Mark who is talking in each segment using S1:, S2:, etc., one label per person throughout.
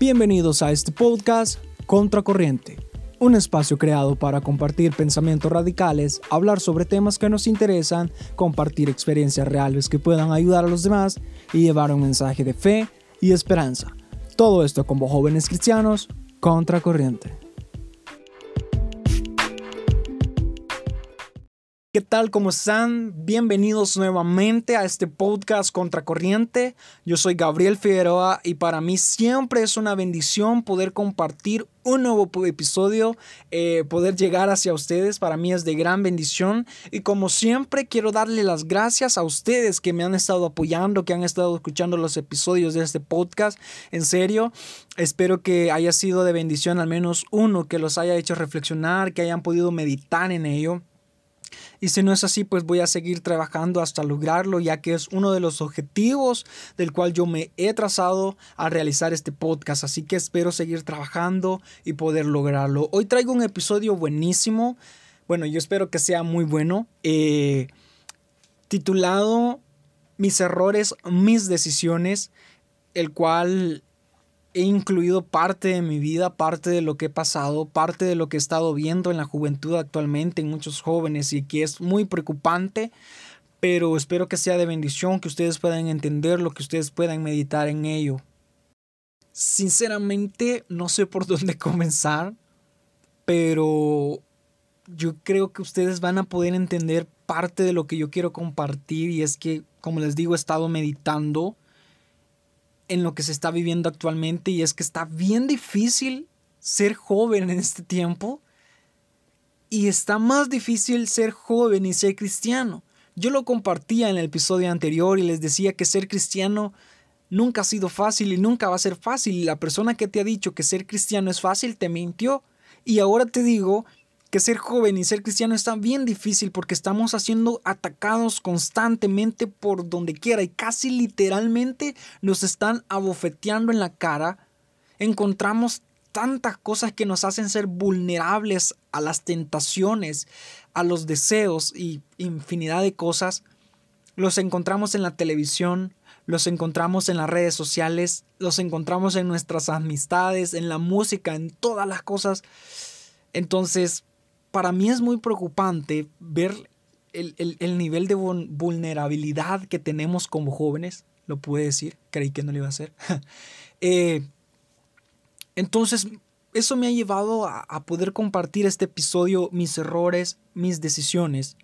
S1: Bienvenidos a este podcast Contracorriente, un espacio creado para compartir pensamientos radicales, hablar sobre temas que nos interesan, compartir experiencias reales que puedan ayudar a los demás y llevar un mensaje de fe y esperanza. Todo esto como jóvenes cristianos, Contracorriente. ¿Qué tal? ¿Cómo están? Bienvenidos nuevamente a este podcast Contracorriente. Yo soy Gabriel Figueroa y para mí siempre es una bendición poder compartir un nuevo episodio, eh, poder llegar hacia ustedes. Para mí es de gran bendición y como siempre quiero darle las gracias a ustedes que me han estado apoyando, que han estado escuchando los episodios de este podcast. En serio, espero que haya sido de bendición al menos uno, que los haya hecho reflexionar, que hayan podido meditar en ello. Y si no es así, pues voy a seguir trabajando hasta lograrlo, ya que es uno de los objetivos del cual yo me he trazado al realizar este podcast. Así que espero seguir trabajando y poder lograrlo. Hoy traigo un episodio buenísimo. Bueno, yo espero que sea muy bueno. Eh, titulado Mis errores, mis decisiones, el cual he incluido parte de mi vida, parte de lo que he pasado, parte de lo que he estado viendo en la juventud actualmente, en muchos jóvenes y que es muy preocupante, pero espero que sea de bendición, que ustedes puedan entenderlo, que ustedes puedan meditar en ello. Sinceramente, no sé por dónde comenzar, pero yo creo que ustedes van a poder entender parte de lo que yo quiero compartir y es que, como les digo, he estado meditando en lo que se está viviendo actualmente y es que está bien difícil ser joven en este tiempo y está más difícil ser joven y ser cristiano. Yo lo compartía en el episodio anterior y les decía que ser cristiano nunca ha sido fácil y nunca va a ser fácil. La persona que te ha dicho que ser cristiano es fácil te mintió. Y ahora te digo que ser joven y ser cristiano está bien difícil porque estamos haciendo atacados constantemente por donde quiera y casi literalmente nos están abofeteando en la cara. Encontramos tantas cosas que nos hacen ser vulnerables a las tentaciones, a los deseos y infinidad de cosas. Los encontramos en la televisión, los encontramos en las redes sociales, los encontramos en nuestras amistades, en la música, en todas las cosas. Entonces, para mí es muy preocupante ver el, nivel de vulnerabilidad que tenemos como jóvenes. Lo pude decir, creí que no lo iba a hacer. Eh, entonces, eso me ha llevado a poder compartir este episodio, mis errores, mis decisiones.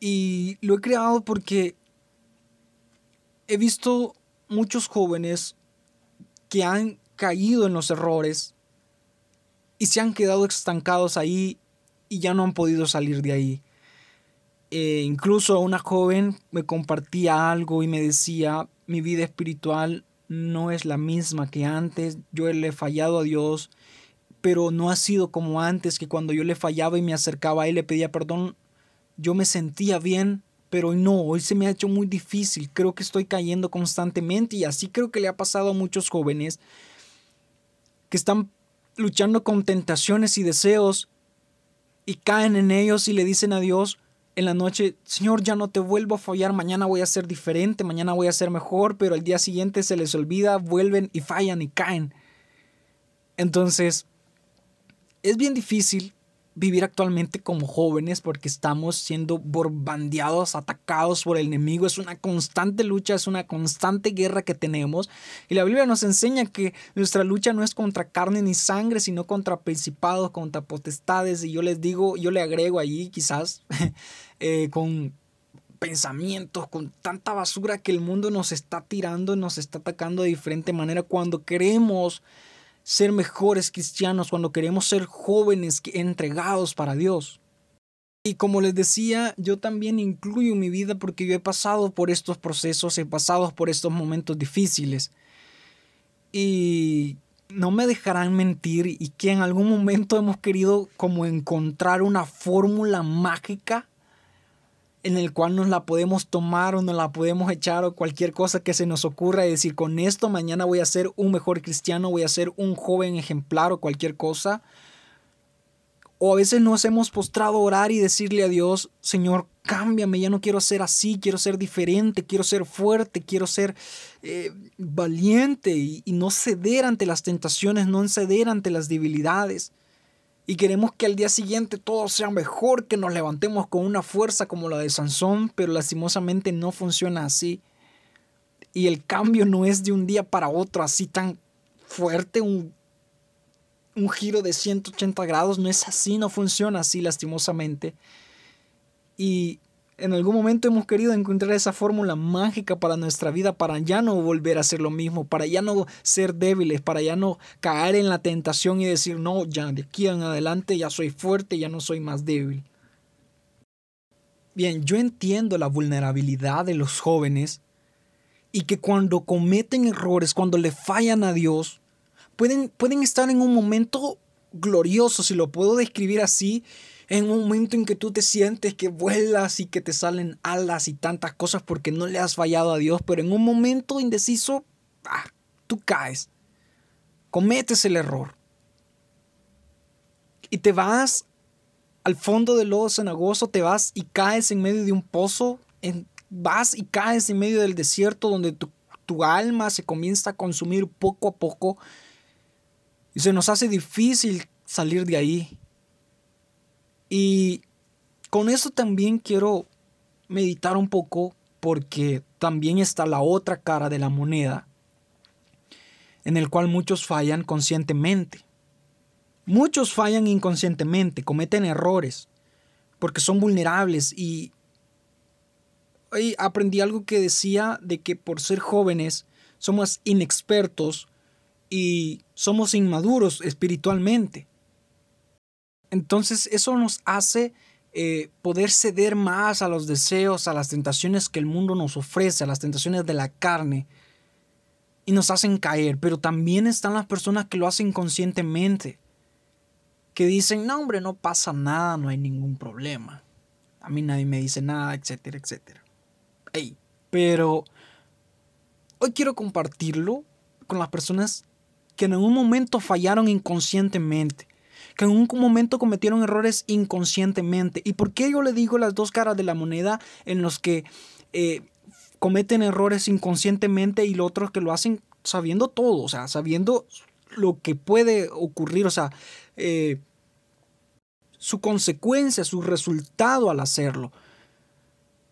S1: Y lo he creado porque he visto muchos jóvenes que han caído en los errores y se han quedado estancados ahí y ya no han podido salir de ahí. Eh, incluso una joven me compartía algo y me decía, mi vida espiritual no es la misma que antes, yo le he fallado a Dios, pero no ha sido como antes, que cuando yo le fallaba y me acercaba a Él le pedía perdón, yo me sentía bien, pero hoy no, hoy se me ha hecho muy difícil, creo que estoy cayendo constantemente y así creo que le ha pasado a muchos jóvenes que están luchando con tentaciones y deseos y caen en ellos y le dicen a Dios en la noche, Señor, ya no te vuelvo a fallar, mañana voy a ser diferente, mañana voy a ser mejor, pero al día siguiente se les olvida, vuelven y fallan y caen. Entonces, es bien difícil vivir actualmente como jóvenes porque estamos siendo bombardeados, atacados por el enemigo. Es una constante lucha, es una constante guerra que tenemos. Y la Biblia nos enseña que nuestra lucha no es contra carne ni sangre, sino contra principados, contra potestades. Y yo les digo, yo le agrego allí quizás eh, con pensamientos, con tanta basura que el mundo nos está tirando, nos está atacando de diferente manera cuando queremos ser mejores cristianos, cuando queremos ser jóvenes entregados para Dios. Y como les decía, yo también incluyo mi vida porque yo he pasado por estos procesos, he pasado por estos momentos difíciles. Y no me dejarán mentir y que en algún momento hemos querido como encontrar una fórmula mágica en el cual nos la podemos tomar o nos la podemos echar o cualquier cosa que se nos ocurra y decir con esto mañana voy a ser un mejor cristiano, voy a ser un joven ejemplar o cualquier cosa. O a veces nos hemos postrado a orar y decirle a Dios, Señor, cámbiame, ya no quiero ser así, quiero ser diferente, quiero ser fuerte, quiero ser eh, valiente y, y no ceder ante las tentaciones, no ceder ante las debilidades. Y queremos que al día siguiente todo sea mejor, que nos levantemos con una fuerza como la de Sansón, pero lastimosamente no funciona así. Y el cambio no es de un día para otro así tan fuerte, un un giro de 180 grados, no es así, no funciona así lastimosamente. Y en algún momento hemos querido encontrar esa fórmula mágica para nuestra vida, para ya no volver a hacer lo mismo, para ya no ser débiles, para ya no caer en la tentación y decir, no, ya de aquí en adelante ya soy fuerte, ya no soy más débil. Bien, yo entiendo la vulnerabilidad de los jóvenes y que cuando cometen errores, cuando le fallan a Dios, pueden, estar en un momento glorioso, si lo puedo describir así, en un momento en que tú te sientes que vuelas y que te salen alas y tantas cosas porque no le has fallado a Dios, pero en un momento indeciso, ah, tú caes, cometes el error. Y te vas al fondo del lodo cenagoso, te vas y caes en medio de un pozo, vas y caes en medio del desierto donde tu, tu alma se comienza a consumir poco a poco. Y se nos hace difícil salir de ahí. Y con eso también quiero meditar un poco porque también está la otra cara de la moneda en el cual muchos fallan conscientemente. Muchos fallan inconscientemente, cometen errores porque son vulnerables y hoy aprendí algo que decía de que por ser jóvenes somos inexpertos y somos inmaduros espiritualmente. Entonces eso nos hace eh, poder ceder más a los deseos, a las tentaciones que el mundo nos ofrece, a las tentaciones de la carne, y nos hacen caer. Pero también están las personas que lo hacen conscientemente, que dicen, no hombre, no pasa nada, no hay ningún problema. A mí nadie me dice nada, etcétera, etcétera. pero hoy quiero compartirlo con las personas que en un momento fallaron inconscientemente, en un momento cometieron errores inconscientemente. ¿Y por qué yo le digo las dos caras de la moneda en los que eh, cometen errores inconscientemente y los otros que lo hacen sabiendo todo, o sea, sabiendo lo que puede ocurrir, o sea, eh, su consecuencia, su resultado al hacerlo.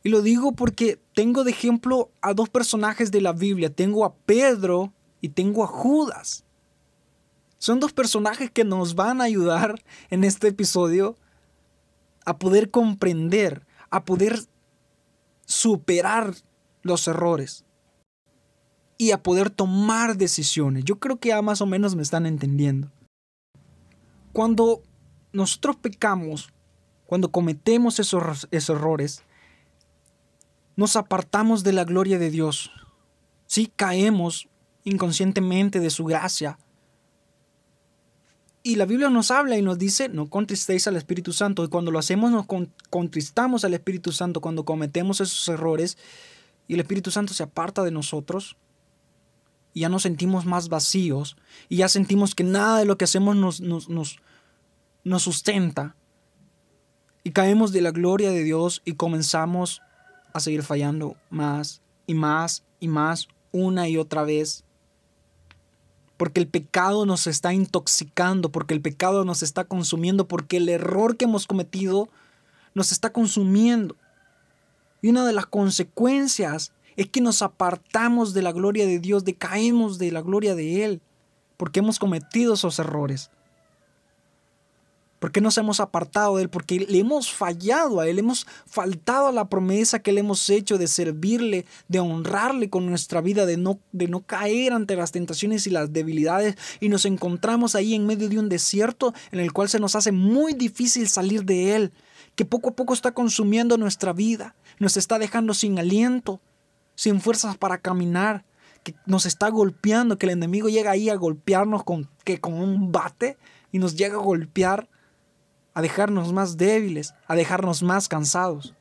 S1: Y lo digo porque tengo de ejemplo a dos personajes de la Biblia. Tengo a Pedro y tengo a Judas. Son dos personajes que nos van a ayudar en este episodio a poder comprender, a poder superar los errores y a poder tomar decisiones. Yo creo que ya más o menos me están entendiendo. Cuando nosotros pecamos, cuando cometemos esos, errores, nos apartamos de la gloria de Dios. Sí, caemos inconscientemente de su gracia, y la Biblia nos habla y nos dice, no contristéis al Espíritu Santo. Y cuando lo hacemos, nos contristamos al Espíritu Santo cuando cometemos esos errores y el Espíritu Santo se aparta de nosotros. Y ya nos sentimos más vacíos y ya sentimos que nada de lo que hacemos nos, nos, nos, nos sustenta. Y caemos de la gloria de Dios y comenzamos a seguir fallando más y más y más una y otra vez porque el pecado nos está intoxicando, porque el pecado nos está consumiendo, porque el error que hemos cometido nos está consumiendo. Y una de las consecuencias es que nos apartamos de la gloria de Dios, decaemos de la gloria de Él, porque hemos cometido esos errores. ¿Por qué nos hemos apartado de Él? Porque le hemos fallado a Él, hemos faltado a la promesa que le hemos hecho de servirle, de honrarle con nuestra vida, de no, de no caer ante las tentaciones y las debilidades. Y nos encontramos ahí en medio de un desierto en el cual se nos hace muy difícil salir de Él, que poco a poco está consumiendo nuestra vida, nos está dejando sin aliento, sin fuerzas para caminar, que nos está golpeando, que el enemigo llega ahí a golpearnos con, que con un bate y nos llega a golpear a dejarnos más débiles, a dejarnos más cansados.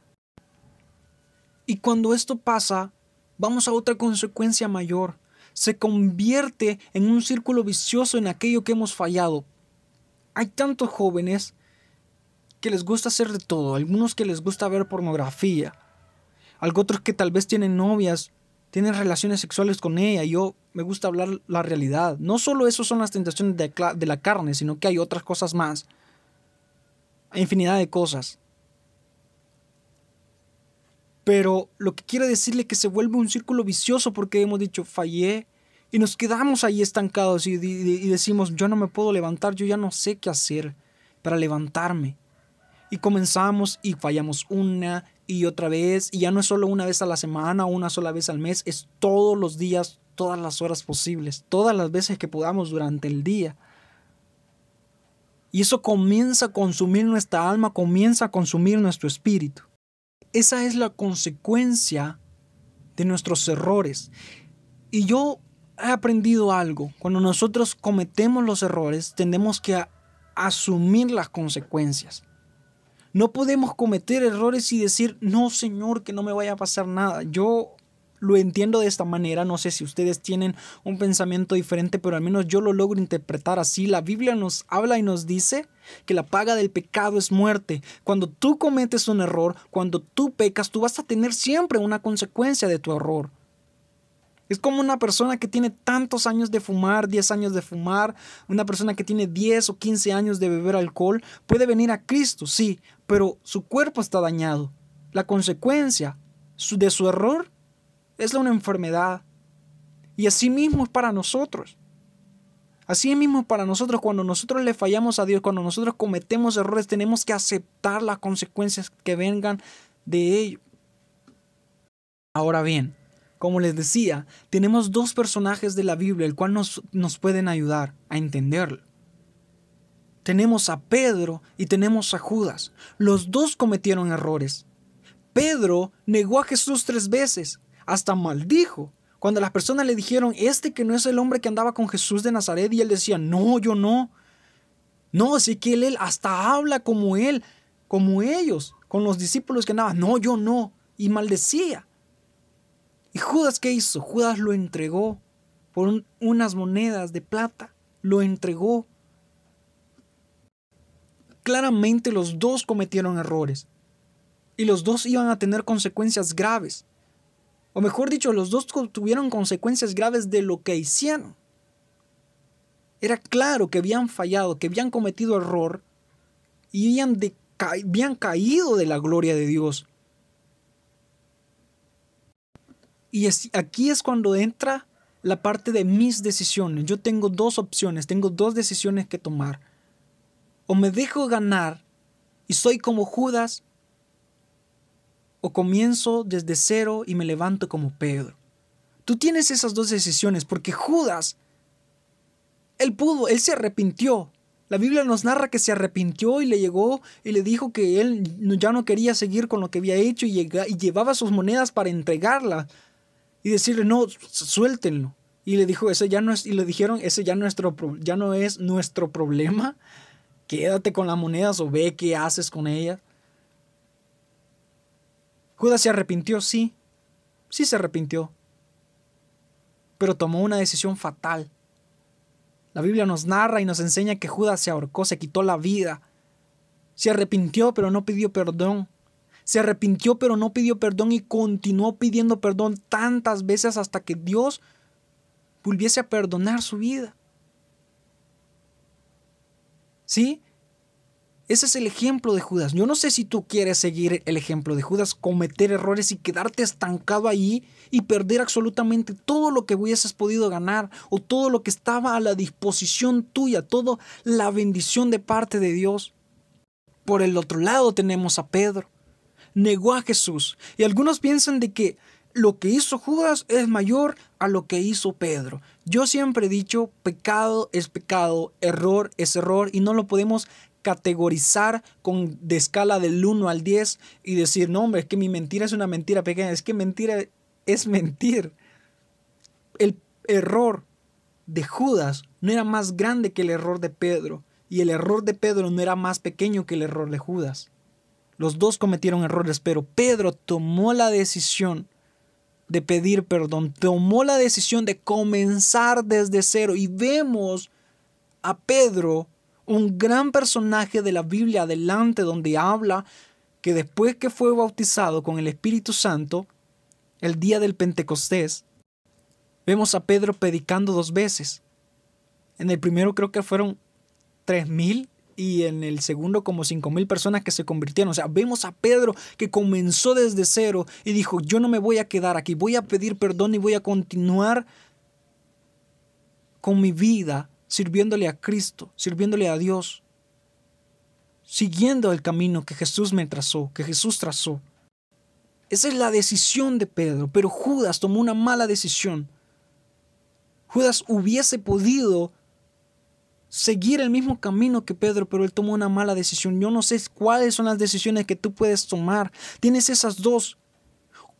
S1: Y cuando esto pasa, vamos a otra consecuencia mayor. Se convierte en un círculo vicioso en aquello que hemos fallado. Hay tantos jóvenes que les gusta hacer de todo, algunos que les gusta ver pornografía, otros que tal vez tienen novias, tienen relaciones sexuales con ella. Yo me gusta hablar la realidad. No solo eso son las tentaciones de, de la carne, sino que hay otras cosas más. Infinidad de cosas. Pero lo que quiero decirle es que se vuelve un círculo vicioso porque hemos dicho fallé y nos quedamos ahí estancados y, y, decimos yo no me puedo levantar, yo ya no sé qué hacer para levantarme. Y comenzamos y fallamos una y otra vez y ya no es solo una vez a la semana o una sola vez al mes, es todos los días, todas las horas posibles, todas las veces que podamos durante el día. Y eso comienza a consumir nuestra alma, comienza a consumir nuestro espíritu. Esa es la consecuencia de nuestros errores. Y yo he aprendido algo. Cuando nosotros cometemos los errores, tenemos que asumir las consecuencias. No podemos cometer errores y decir, no, Señor, que no me vaya a pasar nada. Yo lo entiendo de esta manera. No sé si ustedes tienen un pensamiento diferente, pero al menos yo lo logro interpretar así. La Biblia nos habla y nos dice que la paga del pecado es muerte. Cuando tú cometes un error, cuando tú pecas, tú vas a tener siempre una consecuencia de tu error. Es como una persona que tiene tantos años de fumar, 10 años de fumar, una persona que tiene 10 o 15 años de beber alcohol, puede venir a Cristo, sí, pero su cuerpo está dañado. La consecuencia de su error es una enfermedad. Y así mismo es para nosotros. Así mismo para nosotros, cuando nosotros le fallamos a Dios, cuando nosotros cometemos errores, tenemos que aceptar las consecuencias que vengan de ello. Ahora bien, como les decía, tenemos dos personajes de la Biblia, el cual nos, nos pueden ayudar a entenderlo. Tenemos a Pedro y tenemos a Judas. Los dos cometieron errores. Pedro negó a Jesús tres veces hasta maldijo. Cuando las personas le dijeron, este que no es el hombre que andaba con Jesús de Nazaret, y él decía, no, yo no. No, así que él, hasta habla como él, como ellos, con los discípulos que andaban, no, yo no. Y maldecía. ¿Y Judas qué hizo? Judas lo entregó por unas monedas de plata. Lo entregó. Claramente los dos cometieron errores. Y los dos iban a tener consecuencias graves. O mejor dicho, los dos tuvieron consecuencias graves de lo que hicieron. Era claro que habían fallado, que habían cometido error y habían, habían caído de la gloria de Dios. Y aquí es cuando entra la parte de mis decisiones. Yo tengo dos opciones, tengo dos decisiones que tomar. O me dejo ganar y soy como Judas o comienzo desde cero y me levanto como Pedro. Tú tienes esas dos decisiones porque Judas, él pudo, él se arrepintió. La Biblia nos narra que se arrepintió y le llegó y le dijo que él ya no quería seguir con lo que había hecho y, llevaba sus monedas para entregarla y decirle, no, suéltenlo. Y le dijo, ese ya no es, y le dijeron, ese ya, nuestro, ya no es nuestro problema. Quédate con las monedas o ve qué haces con ellas. Judas se arrepintió, sí, sí se arrepintió, pero tomó una decisión fatal. La Biblia nos narra y nos enseña que Judas se ahorcó, se quitó la vida. Se arrepintió, pero no pidió perdón. Se arrepintió, pero no pidió perdón y continuó pidiendo perdón tantas veces hasta que Dios volviese a perdonar su vida. ¿Sí? Ese es el ejemplo de Judas. Yo no sé si tú quieres seguir el ejemplo de Judas, cometer errores y quedarte estancado ahí y perder absolutamente todo lo que hubieses podido ganar o todo lo que estaba a la disposición tuya, toda la bendición de parte de Dios. Por el otro lado tenemos a Pedro. Negó a Jesús. Y algunos piensan de que lo que hizo Judas es mayor a lo que hizo Pedro. Yo siempre he dicho, pecado es pecado, error es error y no lo podemos categorizar con de escala del 1 al 10 y decir, no, hombre, es que mi mentira es una mentira pequeña, es que mentira es mentir. El error de Judas no era más grande que el error de Pedro y el error de Pedro no era más pequeño que el error de Judas. Los dos cometieron errores, pero Pedro tomó la decisión de pedir perdón, tomó la decisión de comenzar desde cero y vemos a Pedro un gran personaje de la Biblia adelante donde habla que después que fue bautizado con el Espíritu Santo, el día del Pentecostés, vemos a Pedro predicando dos veces. En el primero creo que fueron tres mil y en el segundo como cinco mil personas que se convirtieron. O sea, vemos a Pedro que comenzó desde cero y dijo, yo no me voy a quedar aquí, voy a pedir perdón y voy a continuar con mi vida sirviéndole a Cristo, sirviéndole a Dios, siguiendo el camino que Jesús me trazó, que Jesús trazó. Esa es la decisión de Pedro, pero Judas tomó una mala decisión. Judas hubiese podido seguir el mismo camino que Pedro, pero él tomó una mala decisión. Yo no sé cuáles son las decisiones que tú puedes tomar. Tienes esas dos.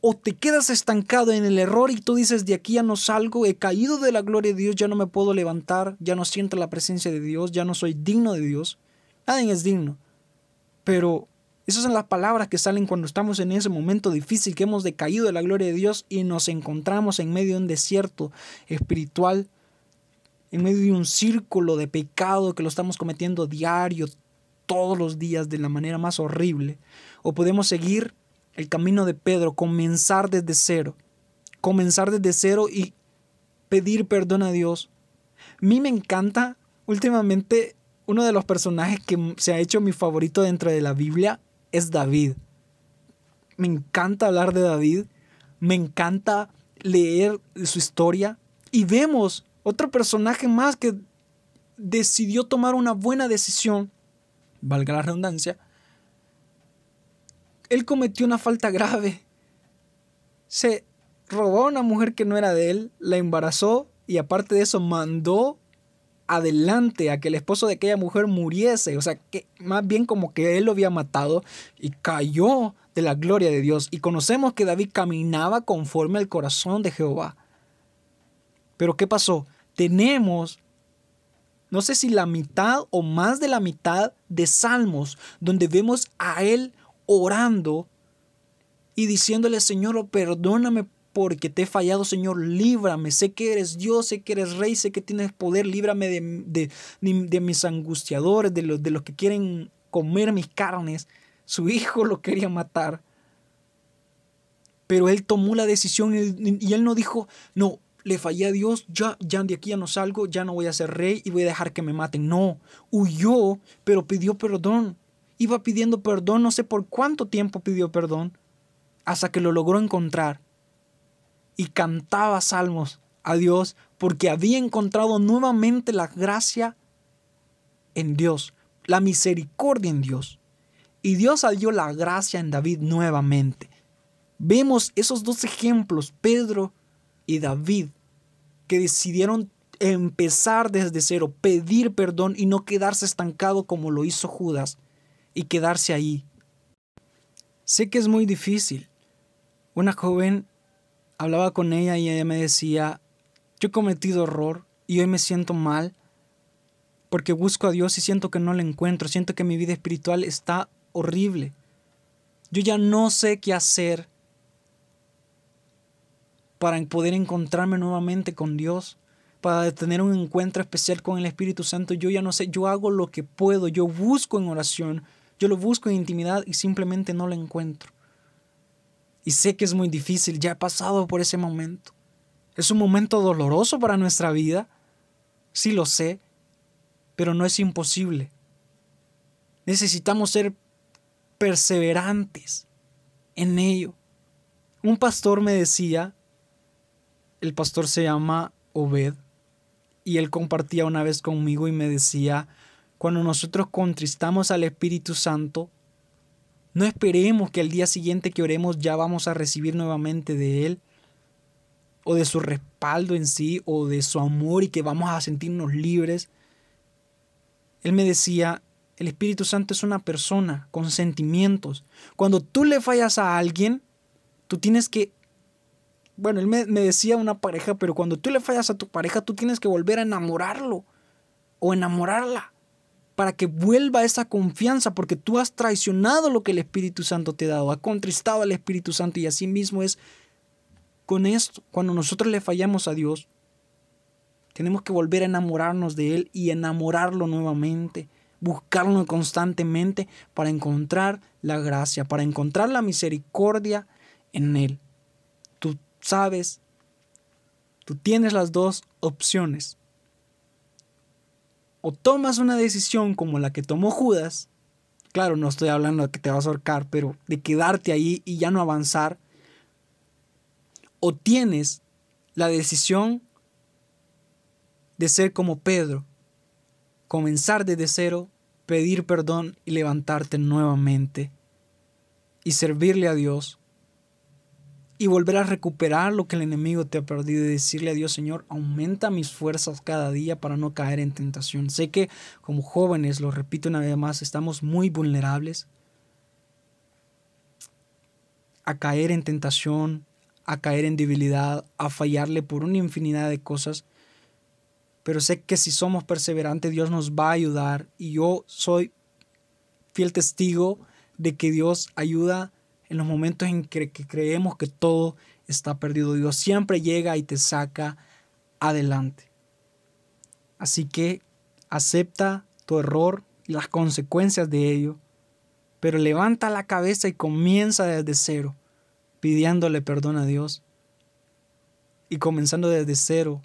S1: O te quedas estancado en el error y tú dices, de aquí ya no salgo, he caído de la gloria de Dios, ya no me puedo levantar, ya no siento la presencia de Dios, ya no soy digno de Dios. Nadie es digno. Pero esas son las palabras que salen cuando estamos en ese momento difícil, que hemos decaído de la gloria de Dios y nos encontramos en medio de un desierto espiritual en medio de un círculo de pecado que lo estamos cometiendo diario, todos los días, de la manera más horrible. O podemos seguir el camino de Pedro, comenzar desde cero, comenzar desde cero y pedir perdón a Dios. A mí me encanta, últimamente, uno de los personajes que se ha hecho mi favorito dentro de la Biblia es David. Me encanta hablar de David, me encanta leer su historia y vemos otro personaje más que decidió tomar una buena decisión, valga la redundancia, él cometió una falta grave. Se robó a una mujer que no era de él, la embarazó y aparte de eso mandó adelante a que el esposo de aquella mujer muriese. O sea, que más bien como que él lo había matado y cayó de la gloria de Dios. Y conocemos que David caminaba conforme al corazón de Jehová. Pero ¿qué pasó? Tenemos, no sé si la mitad o más de la mitad de salmos donde vemos a Él orando y diciéndole, Señor, perdóname porque te he fallado, Señor, líbrame. Sé que eres Dios, sé que eres Rey, sé que tienes poder, líbrame de, de, mis angustiadores, de los, de los que quieren comer mis carnes. Su hijo lo quería matar. Pero él tomó la decisión y él no dijo, no, le fallé a Dios, ya, ya de aquí ya no salgo, ya no voy a ser rey y voy a dejar que me maten. No, huyó, pero pidió perdón. Iba pidiendo perdón, no sé por cuánto tiempo pidió perdón, hasta que lo logró encontrar. Y cantaba salmos a Dios porque había encontrado nuevamente la gracia en Dios, la misericordia en Dios. Y Dios halló la gracia en David nuevamente. Vemos esos dos ejemplos, Pedro y David, que decidieron empezar desde cero, pedir perdón y no quedarse estancado como lo hizo Judas y quedarse ahí. Sé que es muy difícil. Una joven hablaba con ella y ella me decía, yo he cometido error y hoy me siento mal porque busco a Dios y siento que no le encuentro, siento que mi vida espiritual está horrible. Yo ya no sé qué hacer para poder encontrarme nuevamente con Dios, para tener un encuentro especial con el Espíritu Santo. Yo ya no sé, yo hago lo que puedo, yo busco en oración, yo lo busco en intimidad y simplemente no lo encuentro. Y sé que es muy difícil, ya he pasado por ese momento. Es un momento doloroso para nuestra vida, sí lo sé, pero no es imposible. Necesitamos ser perseverantes en ello. Un pastor me decía el pastor se llama Obed y él compartía una vez conmigo y me decía, cuando nosotros contristamos al Espíritu Santo, no esperemos que el día siguiente que oremos ya vamos a recibir nuevamente de Él, o de su respaldo en sí, o de su amor y que vamos a sentirnos libres. Él me decía, el Espíritu Santo es una persona con sentimientos. Cuando tú le fallas a alguien, tú tienes que bueno, él me, decía una pareja, pero cuando tú le fallas a tu pareja, tú tienes que volver a enamorarlo o enamorarla para que vuelva esa confianza, porque tú has traicionado lo que el Espíritu Santo te ha dado, ha contristado al Espíritu Santo y así mismo es con esto. Cuando nosotros le fallamos a Dios, tenemos que volver a enamorarnos de Él y enamorarlo nuevamente buscarlo constantemente para encontrar la gracia, para encontrar la misericordia en Él. Tú sabes, tú tienes las dos opciones. O tomas una decisión como la que tomó Judas, claro, no estoy hablando de que te vas a ahorcar, pero de quedarte ahí y ya no avanzar, o tienes la decisión de ser como Pedro, comenzar desde cero, pedir perdón y levantarte nuevamente y servirle a Dios y volver a recuperar lo que el enemigo te ha perdido y decirle a Dios, Señor, aumenta mis fuerzas cada día para no caer en tentación. Sé que como jóvenes, lo repito una vez más, estamos muy vulnerables a caer en tentación, a caer en debilidad, a fallarle por una infinidad de cosas. Pero sé que si somos perseverantes, Dios nos va a ayudar. Y yo soy fiel testigo de que Dios ayuda en los momentos en que, creemos que todo está perdido. Dios siempre llega y te saca adelante. Así que acepta tu error y las consecuencias de ello, pero levanta la cabeza y comienza desde cero pidiéndole perdón a Dios y comenzando desde cero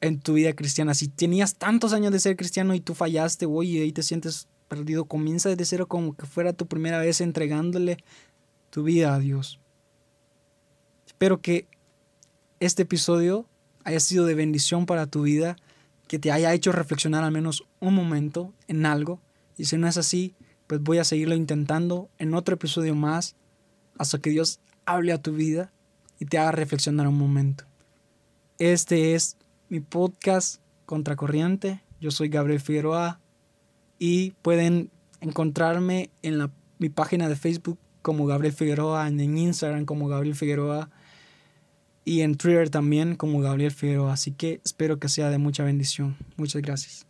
S1: en tu vida cristiana. Si tenías tantos años de ser cristiano y tú fallaste, oye, y te sientes perdido, comienza desde cero como que fuera tu primera vez entregándole tu vida a Dios. Espero que este episodio haya sido de bendición para tu vida, que te haya hecho reflexionar al menos un momento en algo. Y si no es así, pues voy a seguirlo intentando en otro episodio más hasta que Dios hable a tu vida y te haga reflexionar un momento. Este es mi podcast Contracorriente. Yo soy Gabriel Figueroa y pueden encontrarme en la, mi página de Facebook como Gabriel Figueroa, en Instagram como Gabriel Figueroa y en Twitter también como Gabriel Figueroa. Así que espero que sea de mucha bendición. Muchas gracias.